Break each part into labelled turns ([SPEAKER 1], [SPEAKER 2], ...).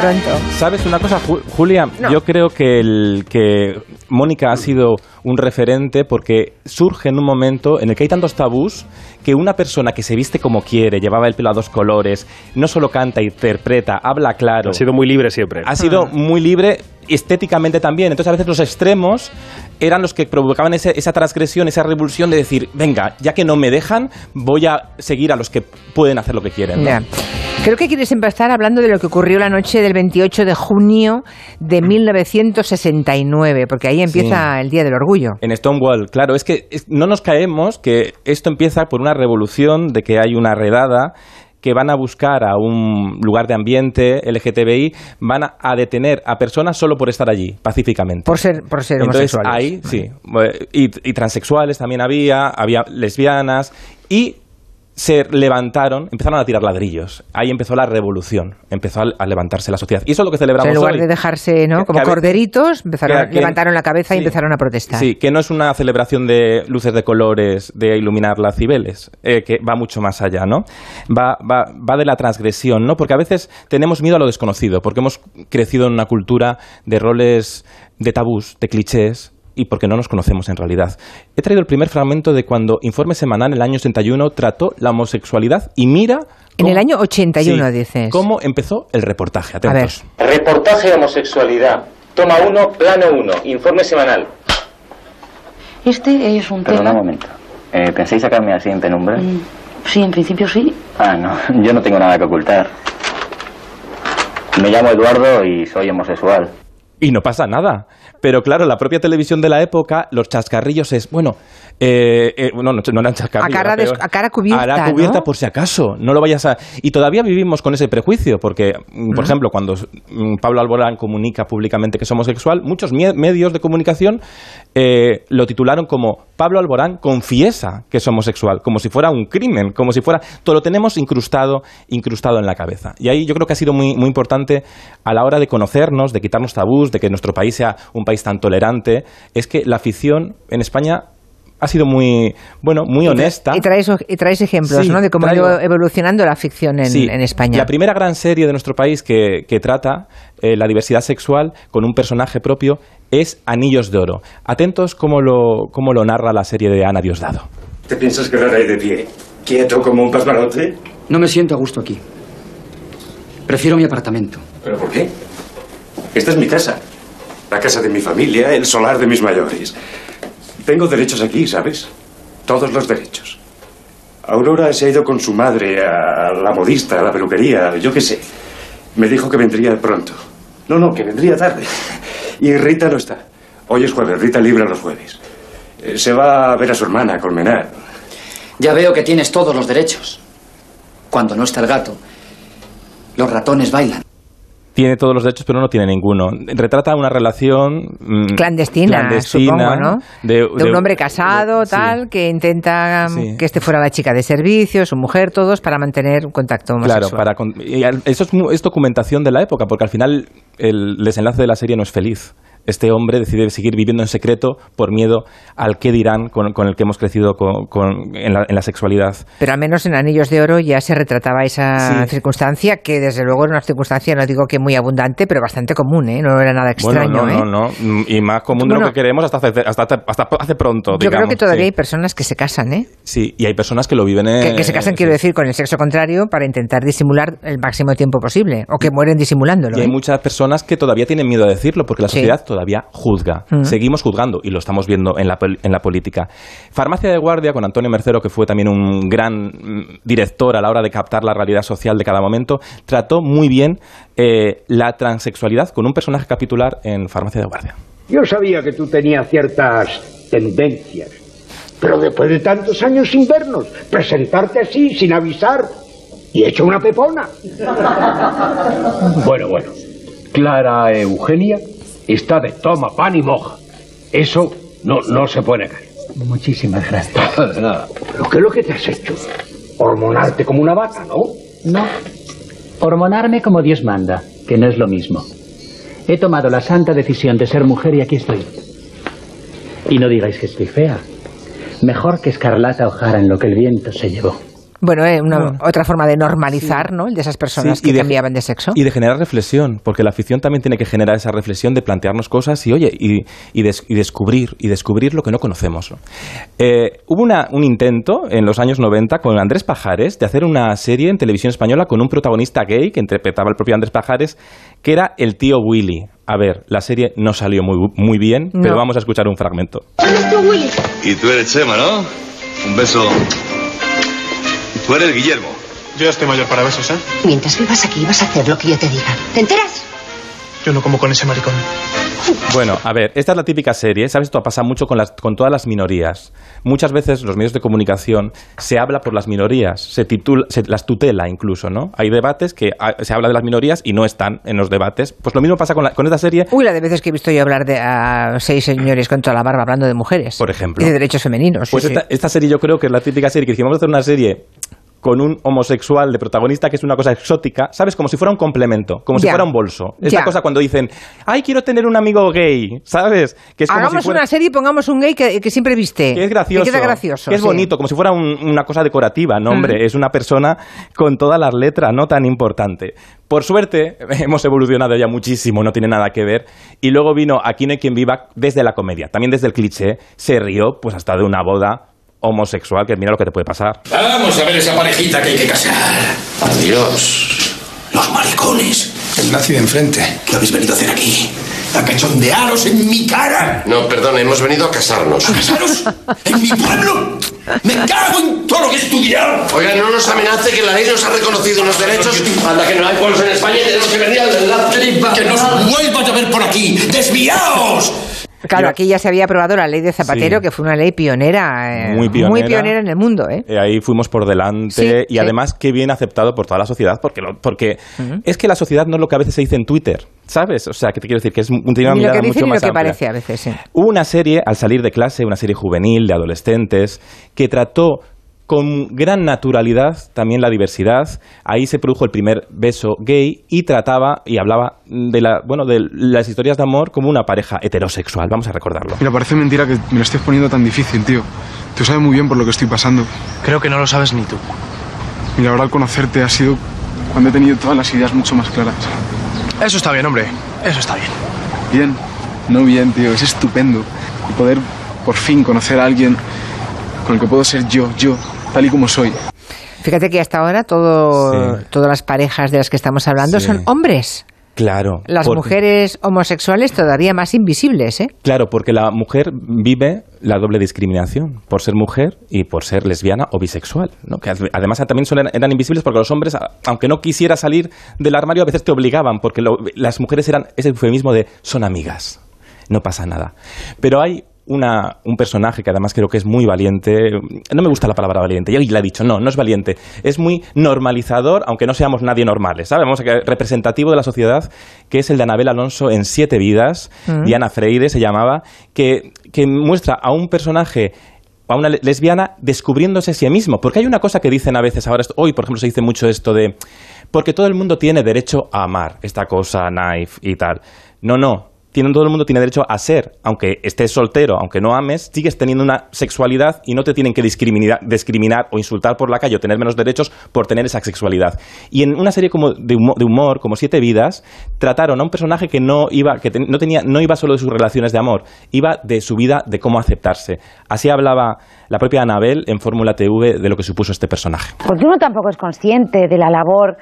[SPEAKER 1] pronto.
[SPEAKER 2] ¿Sabes una cosa, Ju- Julia?
[SPEAKER 1] No.
[SPEAKER 2] Yo creo que, el, que Mónica ha sido un referente porque surge en un momento en el que hay tantos tabús que una persona que se viste como quiere, llevaba el pelo a dos colores, no solo canta, interpreta, habla claro,
[SPEAKER 3] Ha sido muy libre siempre.
[SPEAKER 2] ha sido muy libre estéticamente también. Entonces a veces los extremos eran los que provocaban ese- esa transgresión, esa revulsión de decir, venga, ya que no me dejan, voy a seguir a los que pueden hacer lo que quieren. ¿no?
[SPEAKER 1] Creo que quieres empezar hablando de lo que ocurrió la noche del 28 de junio de 1969, porque ahí empieza
[SPEAKER 2] Sí.
[SPEAKER 1] el Día del Orgullo.
[SPEAKER 2] En Stonewall, claro, es que no nos caemos que esto empieza por una revolución de que hay una redada que van a buscar a un lugar de ambiente LGTBI, van a, a detener a personas solo por estar allí, pacíficamente.
[SPEAKER 1] Por ser, por ser
[SPEAKER 2] Entonces
[SPEAKER 1] homosexuales.
[SPEAKER 2] ahí, sí, y, y transexuales también había, había lesbianas y se levantaron, empezaron a tirar ladrillos. Ahí empezó la revolución, empezó a, a levantarse la sociedad. Y eso es lo que
[SPEAKER 1] O sea,
[SPEAKER 2] celebramos
[SPEAKER 1] en lugar
[SPEAKER 2] hoy.
[SPEAKER 1] de dejarse, ¿no? Como corderitos, empezaron,
[SPEAKER 2] que-
[SPEAKER 1] levantaron la cabeza y empezaron a protestar.
[SPEAKER 2] Sí, que no es una celebración de luces de colores, de iluminar las cibeles, eh, que va mucho más allá, ¿no? Va, va, va de la transgresión, ¿no? Porque a veces tenemos miedo a lo desconocido, porque hemos crecido en una cultura de roles, de tabús, de clichés, y porque no nos conocemos en realidad. He traído el primer fragmento de cuando Informe Semanal en el año 81 trató la homosexualidad y mira...
[SPEAKER 1] En el
[SPEAKER 2] cómo-
[SPEAKER 1] año 81
[SPEAKER 2] Sí,
[SPEAKER 1] dices.
[SPEAKER 2] ¿Cómo empezó el reportaje? Atentos.
[SPEAKER 4] Reportaje homosexualidad. Toma 1, plano 1, informe semanal.
[SPEAKER 5] Este es un
[SPEAKER 6] Perdona un
[SPEAKER 5] tema...
[SPEAKER 6] momento. Eh, ¿Pensáis sacarme así en penumbra?
[SPEAKER 5] Mm, Sí, en principio sí.
[SPEAKER 6] Ah, no. Yo no tengo nada que ocultar. Me llamo Eduardo y soy homosexual.
[SPEAKER 2] Y no pasa nada. Pero claro, la propia televisión de la época, los chascarrillos es, bueno, eh, eh, no, no, no eran chascarrillos.
[SPEAKER 1] A cara a cubierta,
[SPEAKER 2] A cara cubierta
[SPEAKER 1] ¿no?
[SPEAKER 2] por si acaso, no lo vayas a... Y todavía vivimos con ese prejuicio, porque, mm, por ejemplo, cuando mm, Pablo Alborán comunica públicamente que es homosexual, muchos medios de comunicación eh, lo titularon como Pablo Alborán confiesa que es homosexual, como si fuera un crimen, como si fuera... Todo lo tenemos incrustado, incrustado en la cabeza. Y ahí yo creo que ha sido muy, muy importante a la hora de conocernos, de quitarnos tabús, de que nuestro país sea un país tan tolerante, es que la afición en España ha sido muy, bueno, muy honesta.
[SPEAKER 1] Y traes, y traes ejemplos,
[SPEAKER 2] Sí,
[SPEAKER 1] ¿no? De cómo ha ido evolucionando la ficción en,
[SPEAKER 2] Sí,
[SPEAKER 1] en España.
[SPEAKER 2] La primera gran serie de nuestro país que, que trata eh, la diversidad sexual con un personaje propio es Anillos de Oro. Atentos cómo lo, cómo lo narra la serie de Ana Diosdado.
[SPEAKER 7] ¿Te piensas quedar ahí de pie? ¿Quieto como un pasmarote?
[SPEAKER 8] No me siento a gusto aquí. Prefiero mi apartamento.
[SPEAKER 7] ¿Pero por qué? Esta es mi casa. La casa de mi familia, el solar de mis mayores. Tengo derechos aquí, ¿sabes? Todos los derechos. Aurora se ha ido con su madre a la modista, a la peluquería, yo qué sé. Me dijo que vendría pronto. No, no, que vendría tarde. Y Rita no está. Hoy es jueves, Rita libra los jueves. Eh, Se va a ver a su hermana, a Colmenar.
[SPEAKER 8] Ya veo que tienes todos los derechos. Cuando no está el gato, los ratones bailan.
[SPEAKER 2] Tiene todos los derechos, pero no tiene ninguno. Retrata una relación mm,
[SPEAKER 1] Clandestina,
[SPEAKER 2] clandestina
[SPEAKER 1] supongo, ¿no?
[SPEAKER 2] De,
[SPEAKER 1] de un hombre casado,
[SPEAKER 2] de- sí.
[SPEAKER 1] tal, que intenta mm,
[SPEAKER 2] Sí.
[SPEAKER 1] que este fuera la chica de servicio, su mujer, todos, para mantener un contacto homosexual.
[SPEAKER 2] Claro, para eso es, es documentación de la época, porque al final el desenlace de la serie no es feliz. Este hombre decide seguir viviendo en secreto por miedo al qué dirán con, con el que hemos crecido con- con- en, la, en la sexualidad.
[SPEAKER 1] Pero al menos en Anillos de Oro ya se retrataba esa
[SPEAKER 2] Sí.
[SPEAKER 1] circunstancia, que desde luego era una circunstancia, no digo que muy abundante, pero bastante común, ¿eh? No era nada extraño,
[SPEAKER 2] bueno,
[SPEAKER 1] ¿eh?
[SPEAKER 2] no, no, no, y más común de lo que queremos hasta hace, hasta, hasta hace pronto.
[SPEAKER 1] Yo creo que todavía
[SPEAKER 2] sí.
[SPEAKER 1] hay personas que se casan, ¿eh?
[SPEAKER 2] Sí, y hay personas que lo viven...
[SPEAKER 1] Que,
[SPEAKER 2] eh,
[SPEAKER 1] que se casan,
[SPEAKER 2] sí.
[SPEAKER 1] quiero decir, con el sexo contrario para intentar disimular el máximo tiempo posible, o que mueren disimulándolo.
[SPEAKER 2] Y hay
[SPEAKER 1] ¿eh?
[SPEAKER 2] muchas personas que todavía tienen miedo a decirlo porque la sociedad todavía juzga.
[SPEAKER 1] Mm.
[SPEAKER 2] Seguimos juzgando y lo estamos viendo en la, pol- en la política. Farmacia de Guardia con Antonio Mercero, que fue también un gran mm, director a la hora de captar la realidad social de cada momento, trató muy bien eh, la transexualidad con un personaje capitular en Farmacia de Guardia.
[SPEAKER 9] Yo sabía que tú tenías ciertas tendencias, pero después de tantos años sin vernos, presentarte así, sin avisar, y hecho una pepona. Bueno, bueno. Clara Eugenia está de toma pan y moja. Eso no, no se puede negar.
[SPEAKER 10] Muchísimas gracias.
[SPEAKER 9] Nada, de nada. ¿Pero qué es lo que te has hecho? Hormonarte como una vaca, ¿no?
[SPEAKER 10] No. Hormonarme como Dios manda, que no es lo mismo. He tomado la santa decisión de ser mujer y aquí estoy. Y no digáis que estoy fea. Mejor que Escarlata O'Hara en lo que el viento se llevó.
[SPEAKER 1] Bueno, eh, una,
[SPEAKER 2] Bueno.
[SPEAKER 1] otra forma de normalizar, ¿no? El de esas personas
[SPEAKER 2] Sí,
[SPEAKER 1] que
[SPEAKER 2] y de-
[SPEAKER 1] cambiaban de sexo.
[SPEAKER 2] Y de generar reflexión, porque la ficción también tiene que generar esa reflexión de plantearnos cosas y, oye, y, y des- y descubrir, y descubrir lo que no conocemos. ¿no? Eh, hubo una- un intento en los años 90 con Andrés Pajares de hacer una serie en televisión española con un protagonista gay que interpretaba el propio Andrés Pajares, que era el tío Willy. A ver, la serie no salió muy, muy bien, pero vamos a escuchar un fragmento.
[SPEAKER 3] Y tú eres Chema, ¿no? Un beso. Tú eres Guillermo.
[SPEAKER 11] Yo ya estoy mayor para besos, ¿eh?
[SPEAKER 12] Mientras vivas aquí vas a hacer lo que yo te diga. ¿Te enteras?
[SPEAKER 11] Yo no como con ese maricón.
[SPEAKER 2] Bueno, a ver, esta es la típica serie, ¿sabes? Esto pasa mucho con, las, con todas las minorías. Muchas veces los medios de comunicación se habla por las minorías, se, titula, se las tutela incluso, ¿no? Hay debates que ah, se habla de las minorías y no están en los debates. Pues lo mismo pasa con, la- con esta serie,
[SPEAKER 1] Uy, la de veces que he visto yo hablar de a seis señores con toda la barba hablando de mujeres.
[SPEAKER 2] por ejemplo.
[SPEAKER 1] Y de derechos femeninos. sí,
[SPEAKER 2] Pues
[SPEAKER 1] sí.
[SPEAKER 2] esta, esta serie yo creo que es la típica serie que si vamos a hacer una serie con un homosexual de protagonista que es una cosa exótica, ¿sabes? Como si fuera un complemento, como si fuera un bolso. Esta
[SPEAKER 1] Ya.
[SPEAKER 2] cosa cuando dicen, ay, quiero tener un amigo gay, ¿sabes? Que es como
[SPEAKER 1] Hagamos
[SPEAKER 2] si fuera...
[SPEAKER 1] una serie y pongamos un gay que, que siempre viste.
[SPEAKER 2] Que es gracioso.
[SPEAKER 1] Que queda gracioso.
[SPEAKER 2] Que es
[SPEAKER 1] sí.
[SPEAKER 2] bonito, como si fuera un- una cosa decorativa. No, hombre, es una persona con todas las letras, no tan importante. Por suerte, hemos evolucionado ya muchísimo, no tiene nada que ver. Y luego vino Aquí no hay quien viva desde la comedia, también desde el cliché. Se rió, pues hasta de una boda homosexual, que mira lo que te puede pasar.
[SPEAKER 13] Vamos a ver esa parejita que hay que casar. Adiós. Los maricones. El nazi de enfrente. ¿Qué habéis venido a hacer aquí? ¿A cachondearos en mi cara?
[SPEAKER 14] No, perdón, hemos venido a casarnos.
[SPEAKER 13] ¿A casaros? ¿En mi pueblo? ¡Me cago en todo lo que he estudiado!
[SPEAKER 14] Oigan, no nos amenace que la ley nos ha reconocido unos derechos. Anda, que no hay pueblos en España y tenemos que venir al enlace.
[SPEAKER 13] ¡Que no os vuelva a llover por aquí! ¡Desviaos!
[SPEAKER 1] Claro, aquí ya se había aprobado la ley de Zapatero,
[SPEAKER 2] Sí.
[SPEAKER 1] que fue una ley pionera, eh,
[SPEAKER 2] Muy pionera.
[SPEAKER 1] en el mundo. ¿eh?
[SPEAKER 2] Eh, ahí fuimos por delante
[SPEAKER 1] Sí,
[SPEAKER 2] y
[SPEAKER 1] sí.
[SPEAKER 2] además qué bien aceptado por toda la sociedad, porque, lo- porque es que la sociedad no es lo que a veces se dice en Twitter, ¿sabes? O sea, que te quiero decir que es un-
[SPEAKER 1] dicen
[SPEAKER 2] mucho
[SPEAKER 1] ni lo
[SPEAKER 2] más
[SPEAKER 1] que
[SPEAKER 2] amplia.
[SPEAKER 1] parece a veces. sí.
[SPEAKER 2] Hubo una serie, al salir de clase, una serie juvenil de adolescentes, que trató con gran naturalidad también la diversidad. Ahí se produjo el primer beso gay y trataba y hablaba de, la, bueno, de las historias de amor como una pareja heterosexual. Vamos a recordarlo.
[SPEAKER 11] Mira, parece mentira que me lo estés poniendo tan difícil, tío. Tú sabes muy bien por lo que estoy pasando. Creo que no lo sabes ni tú. Mira, ahora al conocerte ha sido cuando he tenido todas las ideas mucho más claras. Eso está bien, hombre. Eso está bien. Bien. No bien, tío. Es estupendo. Y poder por fin conocer a alguien con el que puedo ser yo, yo, tal y como soy.
[SPEAKER 1] Fíjate que hasta ahora todo,
[SPEAKER 2] Sí.
[SPEAKER 1] todas las parejas de las que estamos hablando
[SPEAKER 2] Sí.
[SPEAKER 1] son hombres.
[SPEAKER 2] Claro.
[SPEAKER 1] Las mujeres homosexuales todavía más invisibles, ¿eh?
[SPEAKER 2] Claro, porque la mujer vive la doble discriminación por ser mujer y por ser lesbiana o bisexual, ¿no? que ad- además también son, eran invisibles porque los hombres, aunque no quisiera salir del armario, a veces te obligaban, porque lo- las mujeres eran ese eufemismo de son amigas, no pasa nada. Pero hay una, un personaje que además creo que es muy valiente, no me gusta la palabra valiente, ya la he dicho, no, no es valiente, es muy normalizador, aunque no seamos nadie normales, ¿sabes? Vamos a que representativo de la sociedad, que es el de Anabel Alonso en Siete Vidas,
[SPEAKER 15] Mm.
[SPEAKER 2] Diana Freire se llamaba, que, que muestra a un personaje a una le- lesbiana descubriéndose a sí mismo. Porque hay una cosa que dicen a veces ahora, hoy por ejemplo se dice mucho esto de, porque todo el mundo tiene derecho a amar, esta cosa, knife y tal. No, no. Tiene, todo el mundo tiene derecho a ser, aunque estés soltero, aunque no ames, sigues teniendo una sexualidad y no te tienen que discriminar, discriminar o insultar por la calle o tener menos derechos por tener esa sexualidad. Y en una serie como de humor, de humor como Siete Vidas, trataron a un personaje que no iba, que no tenía, no iba solo de sus relaciones de amor, iba de su vida, de cómo aceptarse. Así hablaba la propia Anabel en Fórmula TV de lo que supuso este personaje.
[SPEAKER 16] Porque uno tampoco es consciente de la labor,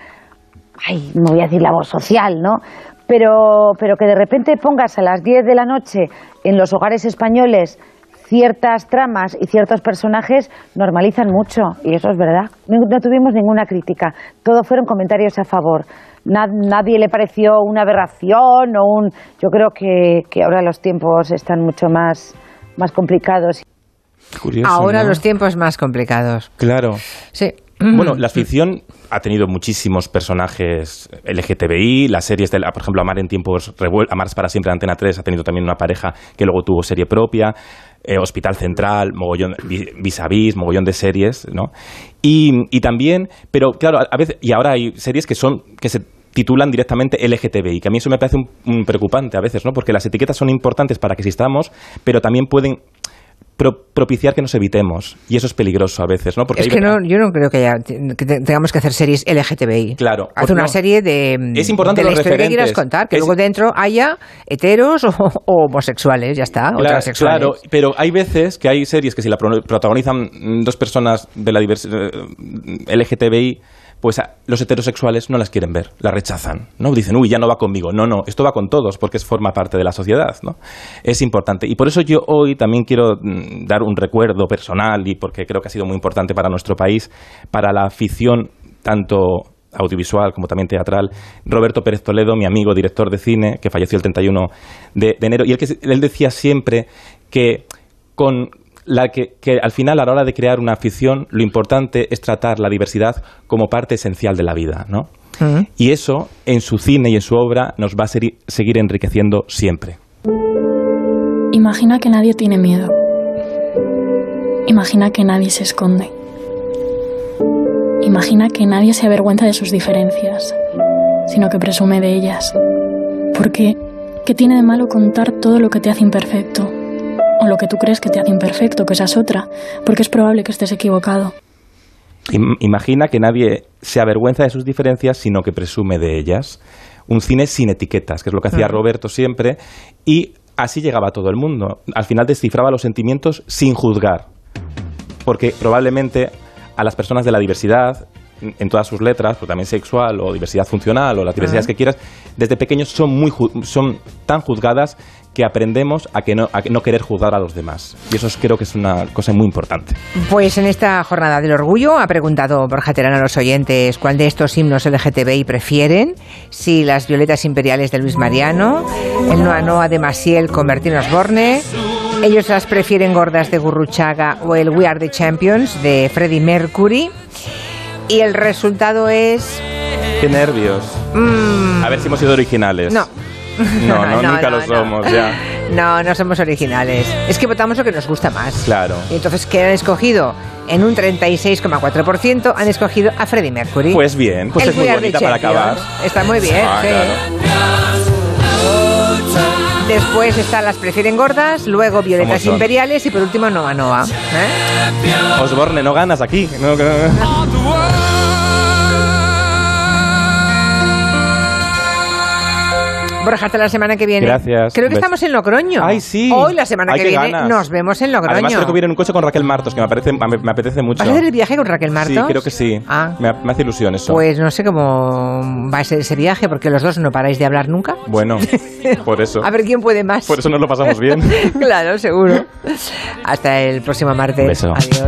[SPEAKER 16] ay, no voy a decir labor social, ¿no? Pero, pero que de repente pongas a las 10 de la noche en los hogares españoles ciertas tramas y ciertos personajes normalizan mucho, y eso es verdad. No, no tuvimos ninguna crítica, todo fueron comentarios a favor. Na- nadie le pareció una aberración o un... Yo creo que, que ahora los tiempos están mucho más, más complicados.
[SPEAKER 2] Curioso,
[SPEAKER 1] Ahora
[SPEAKER 2] ¿no?
[SPEAKER 1] los tiempos más complicados.
[SPEAKER 2] Claro.
[SPEAKER 1] Sí.
[SPEAKER 2] Bueno, la ficción ha tenido muchísimos personajes LGTBI, las series, de la- por ejemplo, Amar en tiempos revueltos, Amar es para siempre, Antena 3 ha tenido también una pareja que luego tuvo serie propia, eh, Hospital Central, mogollón, Vi- Vis a Vis, mogollón de series, ¿no? Y, y también, pero claro, a, a veces, y ahora hay series que son, que se titulan directamente LGTBI, que a mí eso me parece un, un preocupante a veces, ¿no? Porque las etiquetas son importantes para que existamos, pero también pueden pro- propiciar que nos evitemos. Y eso es peligroso a veces, ¿no? Porque
[SPEAKER 1] es que no, yo no creo que, haya- que te- tengamos que hacer series LGTBI.
[SPEAKER 2] Claro.
[SPEAKER 1] Haz
[SPEAKER 2] pues
[SPEAKER 1] una
[SPEAKER 2] no.
[SPEAKER 1] serie de,
[SPEAKER 2] Es importante
[SPEAKER 1] de la
[SPEAKER 2] los
[SPEAKER 1] historia que quieras contar, que
[SPEAKER 2] Es-
[SPEAKER 1] luego dentro haya heteros o, o homosexuales, ya está, o
[SPEAKER 2] Claro,
[SPEAKER 1] transexuales.
[SPEAKER 2] claro, pero hay veces que hay series que si la pro- protagonizan dos personas de la diversidad LGTBI, pues los heterosexuales no las quieren ver, la rechazan, ¿no? Dicen, uy, ya no va conmigo. No, no, esto va con todos porque forma parte de la sociedad, ¿no? Es importante. Y por eso yo hoy también quiero mm, dar un recuerdo personal y porque creo que ha sido muy importante para nuestro país, para la afición tanto audiovisual como también teatral, Roberto Pérez Toledo, mi amigo director de cine, que falleció el 31 de, de enero, y él, que, él decía siempre que con la que, que al final a la hora de crear una afición lo importante es tratar la diversidad como parte esencial de la vida, ¿no? Y eso en su cine y en su obra nos va a seguir enriqueciendo siempre.
[SPEAKER 15] Imagina que nadie tiene miedo. Imagina que nadie se esconde. Imagina que nadie se avergüenza de sus diferencias, sino que presume de ellas. Porque, ¿qué tiene de malo contar todo lo que te hace imperfecto? O lo que tú crees que te hace imperfecto, que esa es otra, porque es probable que estés equivocado.
[SPEAKER 2] Im- Imagina que nadie se avergüenza de sus diferencias, sino que presume de ellas. Un cine sin etiquetas, que es lo que hacía. Roberto siempre, y así llegaba a todo el mundo. Al final descifraba los sentimientos sin juzgar, porque probablemente a las personas de la diversidad, en todas sus letras, pero también sexual o diversidad funcional o las diversidades que quieras, desde pequeños son, muy son tan juzgadas que aprendemos a, que no, a no querer juzgar a los demás. Y eso es- creo que es una cosa muy importante.
[SPEAKER 1] Pues en esta jornada del orgullo ha preguntado Borja Terán a los oyentes cuál de estos himnos LGTBI prefieren, si las violetas imperiales de Luis Mariano, el Noa Noa de Maciel con Bertín Osborne, ellos las prefieren gordas de Gurruchaga o el We Are the Champions de Freddie Mercury. Y el resultado es...
[SPEAKER 2] Qué nervios.
[SPEAKER 1] mm,
[SPEAKER 2] A ver si hemos sido originales.
[SPEAKER 1] no.
[SPEAKER 2] No, no,
[SPEAKER 1] No,
[SPEAKER 2] nunca
[SPEAKER 1] no,
[SPEAKER 2] lo somos, ya.
[SPEAKER 1] No, no somos originales. Es que votamos lo que nos gusta más.
[SPEAKER 2] Claro.
[SPEAKER 1] Y entonces, ¿qué han escogido? En un 36,4% han escogido a Freddie Mercury.
[SPEAKER 2] Pues bien, pues
[SPEAKER 1] El
[SPEAKER 2] es muy bonita para acabar.
[SPEAKER 1] Está muy bien,
[SPEAKER 2] Ah,
[SPEAKER 1] sí. Después están las prefieren gordas, luego violetas imperiales y por último Noa Noa. ¿eh?
[SPEAKER 2] Osborne, no ganas aquí. No, no.
[SPEAKER 1] Borja, hasta la semana que viene.
[SPEAKER 2] Gracias.
[SPEAKER 1] Creo que
[SPEAKER 2] Bes-
[SPEAKER 1] estamos en Logroño.
[SPEAKER 2] Ay, sí.
[SPEAKER 1] Hoy, la semana
[SPEAKER 2] Ay,
[SPEAKER 1] que viene,
[SPEAKER 2] ganas.
[SPEAKER 1] nos vemos en Logroño.
[SPEAKER 2] Además, creo que viene en un coche con Raquel Martos, que me, parece, me, me apetece mucho.
[SPEAKER 1] ¿Vas a hacer el viaje con Raquel Martos?
[SPEAKER 2] Sí, creo que sí.
[SPEAKER 1] Ah.
[SPEAKER 2] Me, me hace ilusión eso.
[SPEAKER 1] Pues no sé cómo va a ser ese viaje, porque los dos no paráis de hablar nunca.
[SPEAKER 2] Bueno, por eso.
[SPEAKER 1] A ver quién puede más.
[SPEAKER 2] Por eso nos lo pasamos bien.
[SPEAKER 1] claro, seguro. Hasta el próximo martes.
[SPEAKER 2] Un beso.
[SPEAKER 1] Adiós.